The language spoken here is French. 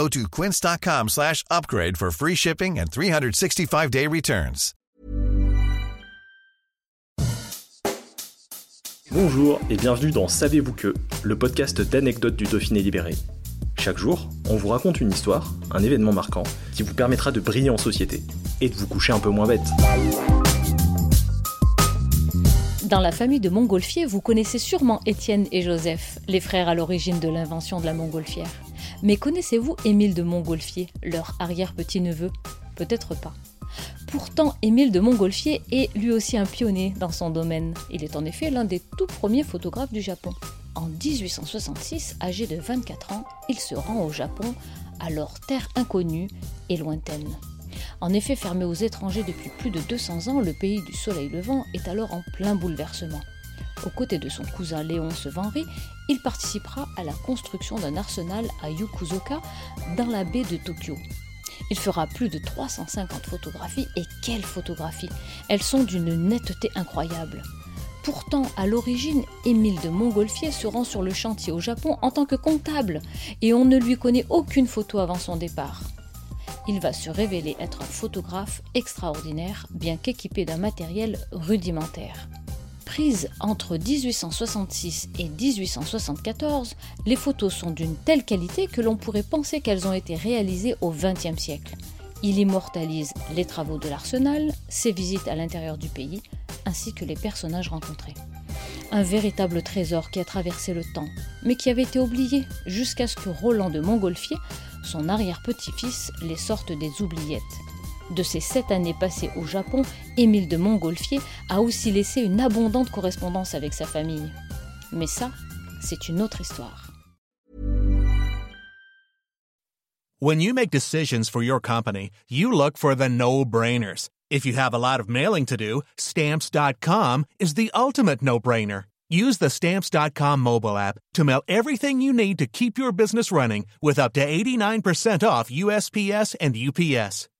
Go to quince.com slash upgrade for free shipping and 365-day returns. Bonjour et bienvenue dans Savez-vous que, le podcast d'anecdotes du Dauphiné libéré. Chaque jour, on vous raconte une histoire, un événement marquant, qui vous permettra de briller en société et de vous coucher un peu moins bête. Dans la famille de montgolfiers, vous connaissez sûrement Étienne et Joseph, les frères à l'origine de l'invention de la montgolfière. Mais connaissez-vous Émile de Montgolfier, leur arrière-petit-neveu? Peut-être pas. Pourtant, Émile de Montgolfier est lui aussi un pionnier dans son domaine. Il est en effet l'un des tout premiers photographes du Japon. En 1866, âgé de 24 ans, il se rend au Japon, alors terre inconnue et lointaine. En effet, fermé aux étrangers depuis plus de 200 ans, le pays du soleil levant est alors en plein bouleversement. Aux côtés de son cousin Léon Sevenry, il participera à la construction d'un arsenal à Yokosuka, dans la baie de Tokyo. Il fera plus de 350 photographies, et quelles photographies Elles sont d'une netteté incroyable. Pourtant, à l'origine, Émile de Montgolfier se rend sur le chantier au Japon en tant que comptable, et on ne lui connaît aucune photo avant son départ. Il va se révéler être un photographe extraordinaire, bien qu'équipé d'un matériel rudimentaire. Prises entre 1866 et 1874, les photos sont d'une telle qualité que l'on pourrait penser qu'elles ont été réalisées au XXe siècle. Il immortalise les travaux de l'arsenal, ses visites à l'intérieur du pays, ainsi que les personnages rencontrés. Un véritable trésor qui a traversé le temps, mais qui avait été oublié jusqu'à ce que Roland de Montgolfier, son arrière-petit-fils, les sorte des oubliettes. De ces sept années passées au Japon, Émile de Montgolfier a aussi laissé une abondante correspondance avec sa famille. Mais ça, c'est une autre histoire. When you make decisions for your company, you look for the no-brainers. If you have a lot of mailing to do, stamps.com is the ultimate no-brainer. Use the stamps.com mobile app to mail everything you need to keep your business running with up to 89% off USPS and UPS.